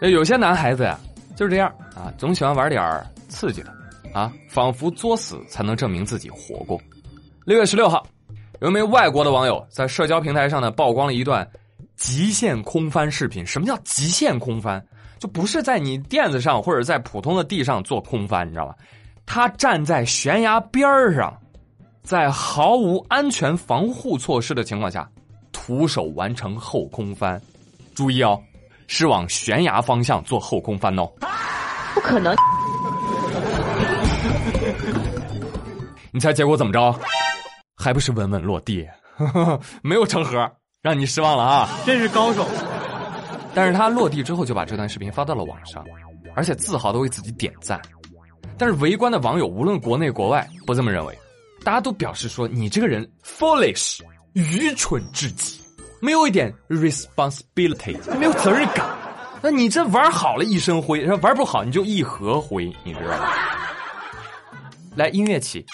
那有些男孩子呀，就是这样啊，总喜欢玩点刺激的啊，仿佛作死才能证明自己活过。六月十六号，有一名外国的网友在社交平台上呢曝光了一段极限空翻视频。什么叫极限空翻？就不是在你垫子上或者在普通的地上做空翻，你知道吧？他站在悬崖边上，在毫无安全防护措施的情况下，徒手完成后空翻。注意哦，是往悬崖方向做后空翻哦。不可能！你猜结果怎么着？还不是稳稳落地，没有成盒，让你失望了啊！真是高手。但是他落地之后就把这段视频发到了网上，而且自豪的为自己点赞。但是围观的网友无论国内国外不这么认为，大家都表示说你这个人 foolish，愚蠢至极，没有一点 responsibility，没有责任感。那你这玩好了一身灰，玩不好你就一盒灰，你知道吗？来音乐起，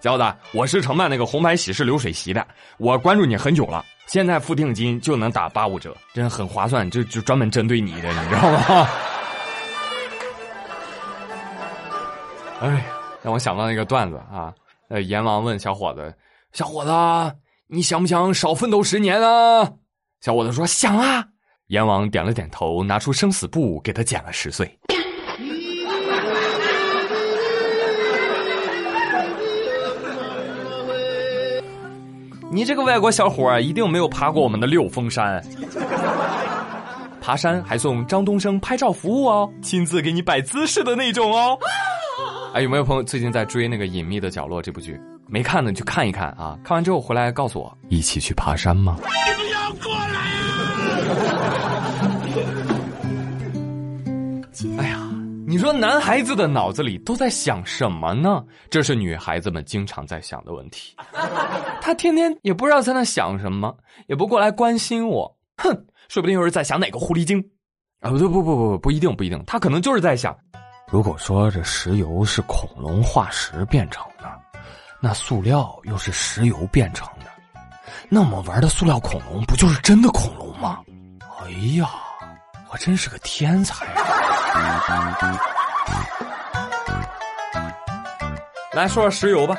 小伙子，我是承办那个红牌喜事流水席的，我关注你很久了。现在付定金就能打八五折，真的很划算，就就专门针对你的，你知道吗？哎，让我想到那个段子啊，呃，阎王问小伙子：“小伙子，你想不想少奋斗十年啊？”小伙子说：“想啊。”阎王点了点头，拿出生死簿给他减了十岁。你这个外国小伙一定没有爬过我们的六峰山，爬山还送张东升拍照服务哦，亲自给你摆姿势的那种哦。哎，有没有朋友最近在追那个《隐秘的角落》这部剧？没看的你去看一看啊！看完之后回来告诉我，一起去爬山吗？你不要过来啊！哎呀，你说男孩子的脑子里都在想什么呢？这是女孩子们经常在想的问题。他天天也不知道在那想什么，也不过来关心我。哼，说不定又是在想哪个狐狸精。啊，不对，不不不不，不一定，不一定，他可能就是在想。如果说这石油是恐龙化石变成的，那塑料又是石油变成的，那我们玩的塑料恐龙不就是真的恐龙吗？哎呀，我真是个天才！来说说石油吧，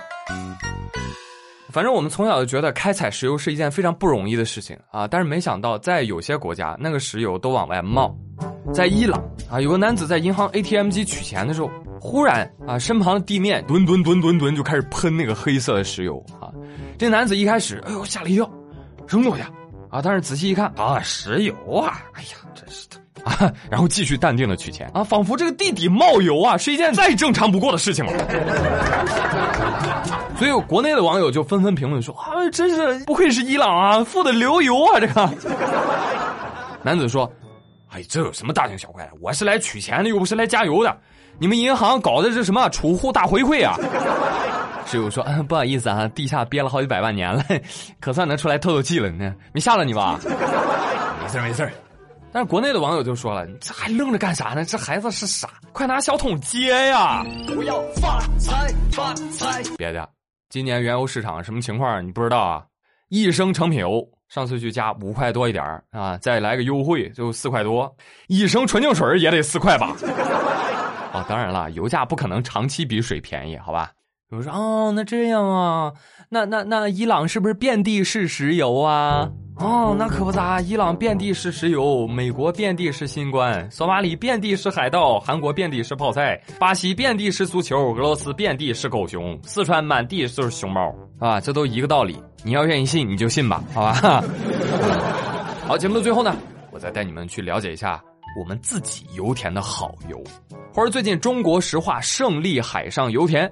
反正我们从小就觉得开采石油是一件非常不容易的事情啊，但是没想到在有些国家，那个石油都往外冒。在伊朗啊，有个男子在银行 ATM 机取钱的时候，忽然啊，身旁的地面吨吨吨吨吨就开始喷那个黑色的石油啊。这男子一开始，哎呦吓了一跳，扔过去啊。但是仔细一看啊，石油啊，哎呀，真是的啊。然后继续淡定的取钱啊，仿佛这个地底冒油啊是一件再正常不过的事情了。所以国内的网友就纷纷评论说啊，真是不愧是伊朗啊，富的流油啊这个。男子说。哎，这有什么大惊小怪的？我是来取钱的，又不是来加油的。你们银行搞的是什么储户大回馈啊？室友说：“嗯不好意思啊，地下憋了好几百万年了，可算能出来透透气了呢。没吓到你吧？没事没事。但是国内的网友就说了：“你这还愣着干啥呢？这孩子是傻，快拿小桶接呀！”不要发财发财！别的，今年原油市场什么情况你不知道啊？一升成品油。上次去加五块多一点啊，再来个优惠就四块多，一升纯净水也得四块吧？啊，当然了，油价不可能长期比水便宜，好吧？有人说哦，那这样啊，那那那伊朗是不是遍地是石油啊？哦，那可不咋，伊朗遍地是石油，美国遍地是新冠，索马里遍地是海盗，韩国遍地是泡菜，巴西遍地是足球，俄罗斯遍地是狗熊，四川满地都是熊猫啊，这都一个道理。你要愿意信，你就信吧，好吧？好，节目的最后呢，我再带你们去了解一下我们自己油田的好油，或者最近中国石化胜利海上油田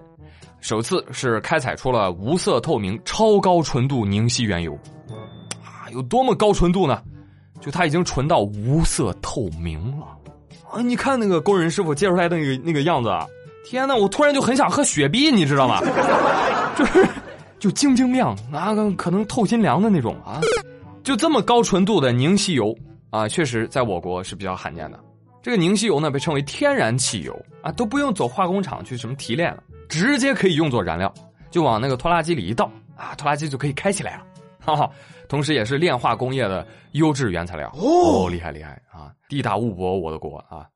首次是开采出了无色透明超高纯度凝析原油。有多么高纯度呢？就它已经纯到无色透明了啊！你看那个工人师傅接出来的那个那个样子啊，天哪！我突然就很想喝雪碧，你知道吗？就是就晶晶亮，那个可能透心凉的那种啊！就这么高纯度的凝析油啊，确实在我国是比较罕见的。这个凝析油呢，被称为天然汽油啊，都不用走化工厂去什么提炼了，直接可以用作燃料，就往那个拖拉机里一倒啊，拖拉机就可以开起来了。哈哈，同时也是炼化工业的优质原材料。哦，厉害厉害啊！地大物博，我的国啊！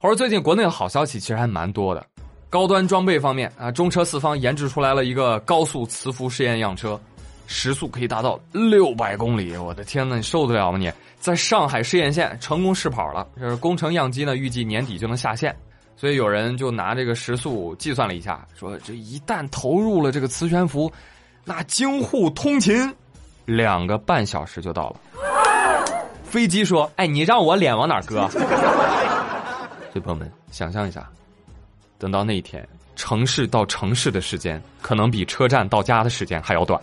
或者最近国内的好消息其实还蛮多的，高端装备方面啊，中车四方研制出来了一个高速磁浮试验样车，时速可以达到六百公里，我的天呐，你受得了吗？你在上海试验线成功试跑了，这是工程样机呢，预计年底就能下线。所以有人就拿这个时速计算了一下，说这一旦投入了这个磁悬浮，那京沪通勤两个半小时就到了。飞机说：“哎，你让我脸往哪搁？”所以朋友们，想象一下，等到那一天，城市到城市的时间可能比车站到家的时间还要短。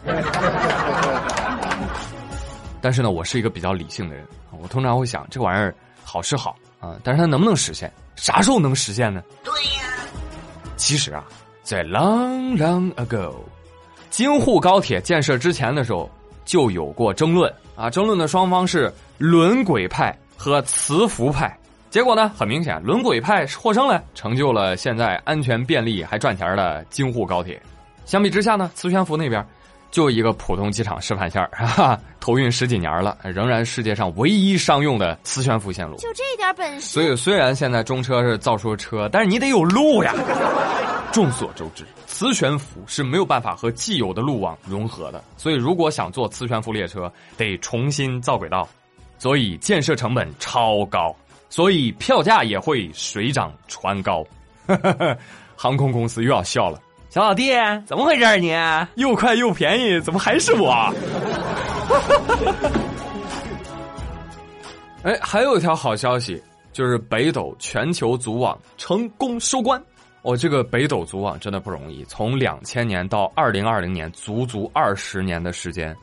但是呢，我是一个比较理性的人，我通常会想，这玩意儿好是好啊，但是它能不能实现？啥时候能实现呢？对呀，其实啊，在 long long ago，京沪高铁建设之前的时候就有过争论啊，争论的双方是轮轨派和磁浮派。结果呢，很明显，轮轨派获胜了，成就了现在安全便利还赚钱的京沪高铁。相比之下呢，磁悬浮那边。就一个普通机场示范线儿，哈哈，投运十几年了，仍然世界上唯一商用的磁悬浮线路。就这点本事。所以虽然现在中车是造出车，但是你得有路呀。众所周知，磁悬浮是没有办法和既有的路网融合的，所以如果想做磁悬浮列车，得重新造轨道，所以建设成本超高，所以票价也会水涨船高。航空公司又要笑了。小老弟，怎么回事你又快又便宜，怎么还是我？哎，还有一条好消息，就是北斗全球组网成功收官。哦，这个北斗组网真的不容易，从两千年到二零二零年，足足二十年的时间，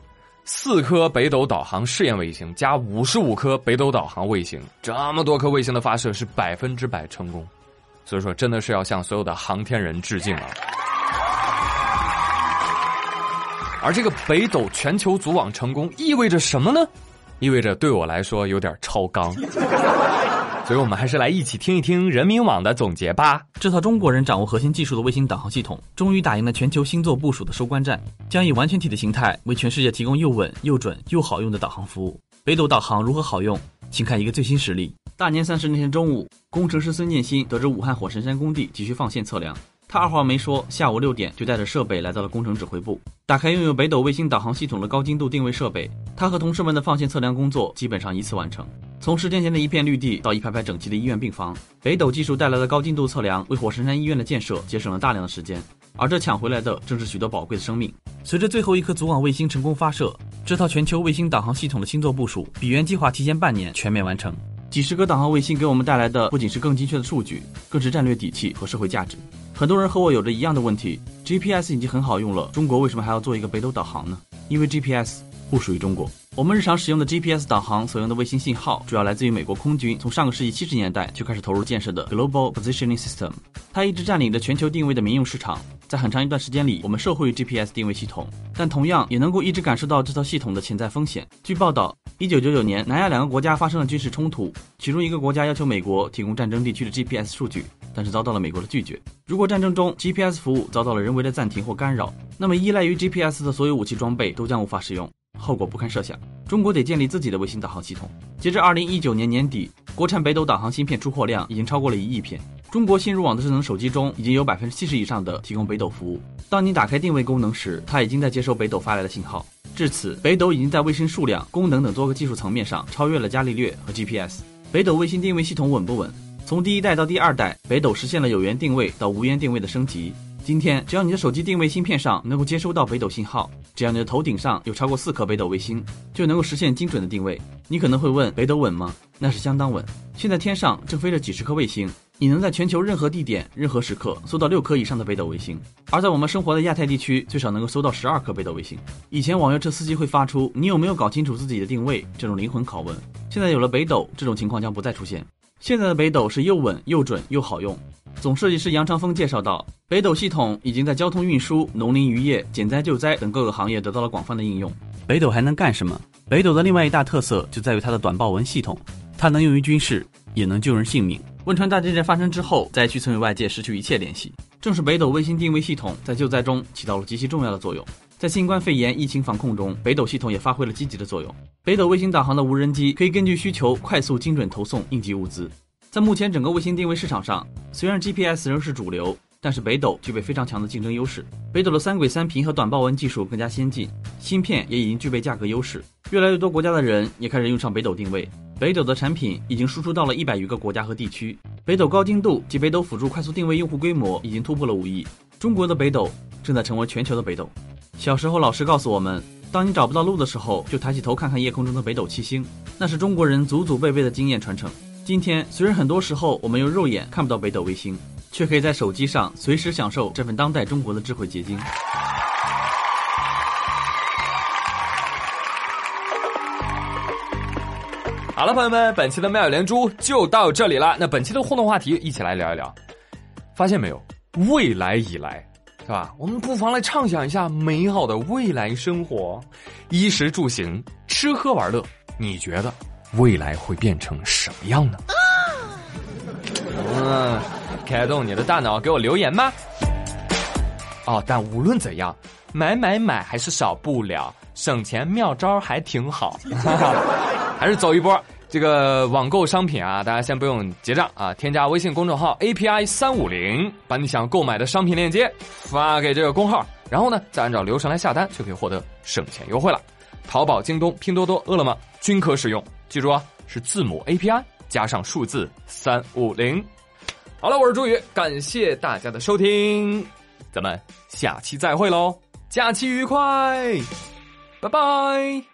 四颗北斗导航试验卫星加五十五颗北斗导航卫星，这么多颗卫星的发射是百分之百成功，所以说真的是要向所有的航天人致敬啊！而这个北斗全球组网成功意味着什么呢？意味着对我来说有点超纲，所以我们还是来一起听一听人民网的总结吧。这套中国人掌握核心技术的卫星导航系统，终于打赢了全球星座部署的收官战，将以完全体的形态为全世界提供又稳又准又好用的导航服务。北斗导航如何好用？请看一个最新实例。大年三十那天中午，工程师孙建新得知武汉火神山工地急需放线测量。他二话没说，下午六点就带着设备来到了工程指挥部，打开拥有北斗卫星导航系统的高精度定位设备。他和同事们的放线测量工作基本上一次完成。从十天前的一片绿地到一排排整齐的医院病房，北斗技术带来的高精度测量为火神山医院的建设节省了大量的时间，而这抢回来的正是许多宝贵的生命。随着最后一颗组网卫星成功发射，这套全球卫星导航系统的星座部署比原计划提前半年全面完成。几十颗导航卫星给我们带来的不仅是更精确的数据，更是战略底气和社会价值。很多人和我有着一样的问题：GPS 已经很好用了，中国为什么还要做一个北斗导航呢？因为 GPS 不属于中国。我们日常使用的 GPS 导航所用的卫星信号，主要来自于美国空军从上个世纪七十年代就开始投入建设的 Global Positioning System，它一直占领着全球定位的民用市场。在很长一段时间里，我们受惠于 GPS 定位系统，但同样也能够一直感受到这套系统的潜在风险。据报道，一九九九年，南亚两个国家发生了军事冲突，其中一个国家要求美国提供战争地区的 GPS 数据，但是遭到了美国的拒绝。如果战争中 GPS 服务遭到了人为的暂停或干扰，那么依赖于 GPS 的所有武器装备都将无法使用。后果不堪设想，中国得建立自己的卫星导航系统。截至二零一九年年底，国产北斗导航芯片出货量已经超过了一亿片。中国新入网的智能手机中，已经有百分之七十以上的提供北斗服务。当你打开定位功能时，它已经在接收北斗发来的信号。至此，北斗已经在卫星数量、功能等多个技术层面上超越了伽利略和 GPS。北斗卫星定位系统稳不稳？从第一代到第二代，北斗实现了有源定位到无源定位的升级。今天，只要你的手机定位芯片上能够接收到北斗信号，只要你的头顶上有超过四颗北斗卫星，就能够实现精准的定位。你可能会问，北斗稳吗？那是相当稳。现在天上正飞着几十颗卫星，你能在全球任何地点、任何时刻搜到六颗以上的北斗卫星。而在我们生活的亚太地区，最少能够搜到十二颗北斗卫星。以前网约车司机会发出“你有没有搞清楚自己的定位”这种灵魂拷问，现在有了北斗，这种情况将不再出现。现在的北斗是又稳又准又好用。总设计师杨长峰介绍到，北斗系统已经在交通运输、农林渔业、减灾救灾等各个行业得到了广泛的应用。北斗还能干什么？北斗的另外一大特色就在于它的短报文系统，它能用于军事，也能救人性命。汶川大地震发生之后，灾区曾与外界失去一切联系，正是北斗卫星定位系统在救灾中起到了极其重要的作用。在新冠肺炎疫情防控中，北斗系统也发挥了积极的作用。北斗卫星导航的无人机可以根据需求快速精准投送应急物资。在目前整个卫星定位市场上，虽然 GPS 仍是主流，但是北斗具备非常强的竞争优势。北斗的三轨三频和短报文技术更加先进，芯片也已经具备价格优势。越来越多国家的人也开始用上北斗定位，北斗的产品已经输出到了一百余个国家和地区。北斗高精度及北斗辅助快速定位用户规模已经突破了五亿。中国的北斗正在成为全球的北斗。小时候，老师告诉我们，当你找不到路的时候，就抬起头看看夜空中的北斗七星，那是中国人祖祖辈辈的经验传承。今天，虽然很多时候我们用肉眼看不到北斗卫星，却可以在手机上随时享受这份当代中国的智慧结晶。好了，朋友们，本期的妙语连珠就到这里了。那本期的互动话题，一起来聊一聊。发现没有，未来已来。是吧？我们不妨来畅想一下美好的未来生活，衣食住行、吃喝玩乐，你觉得未来会变成什么样呢？嗯，开动你的大脑，给我留言吧。哦，但无论怎样，买买买还是少不了，省钱妙招还挺好，还是走一波。这个网购商品啊，大家先不用结账啊，添加微信公众号 API 三五零，把你想购买的商品链接发给这个公号，然后呢，再按照流程来下单，就可以获得省钱优惠了。淘宝、京东、拼多多、饿了么均可使用，记住啊，是字母 API 加上数字三五零。好了，我是朱宇，感谢大家的收听，咱们下期再会喽，假期愉快，拜拜。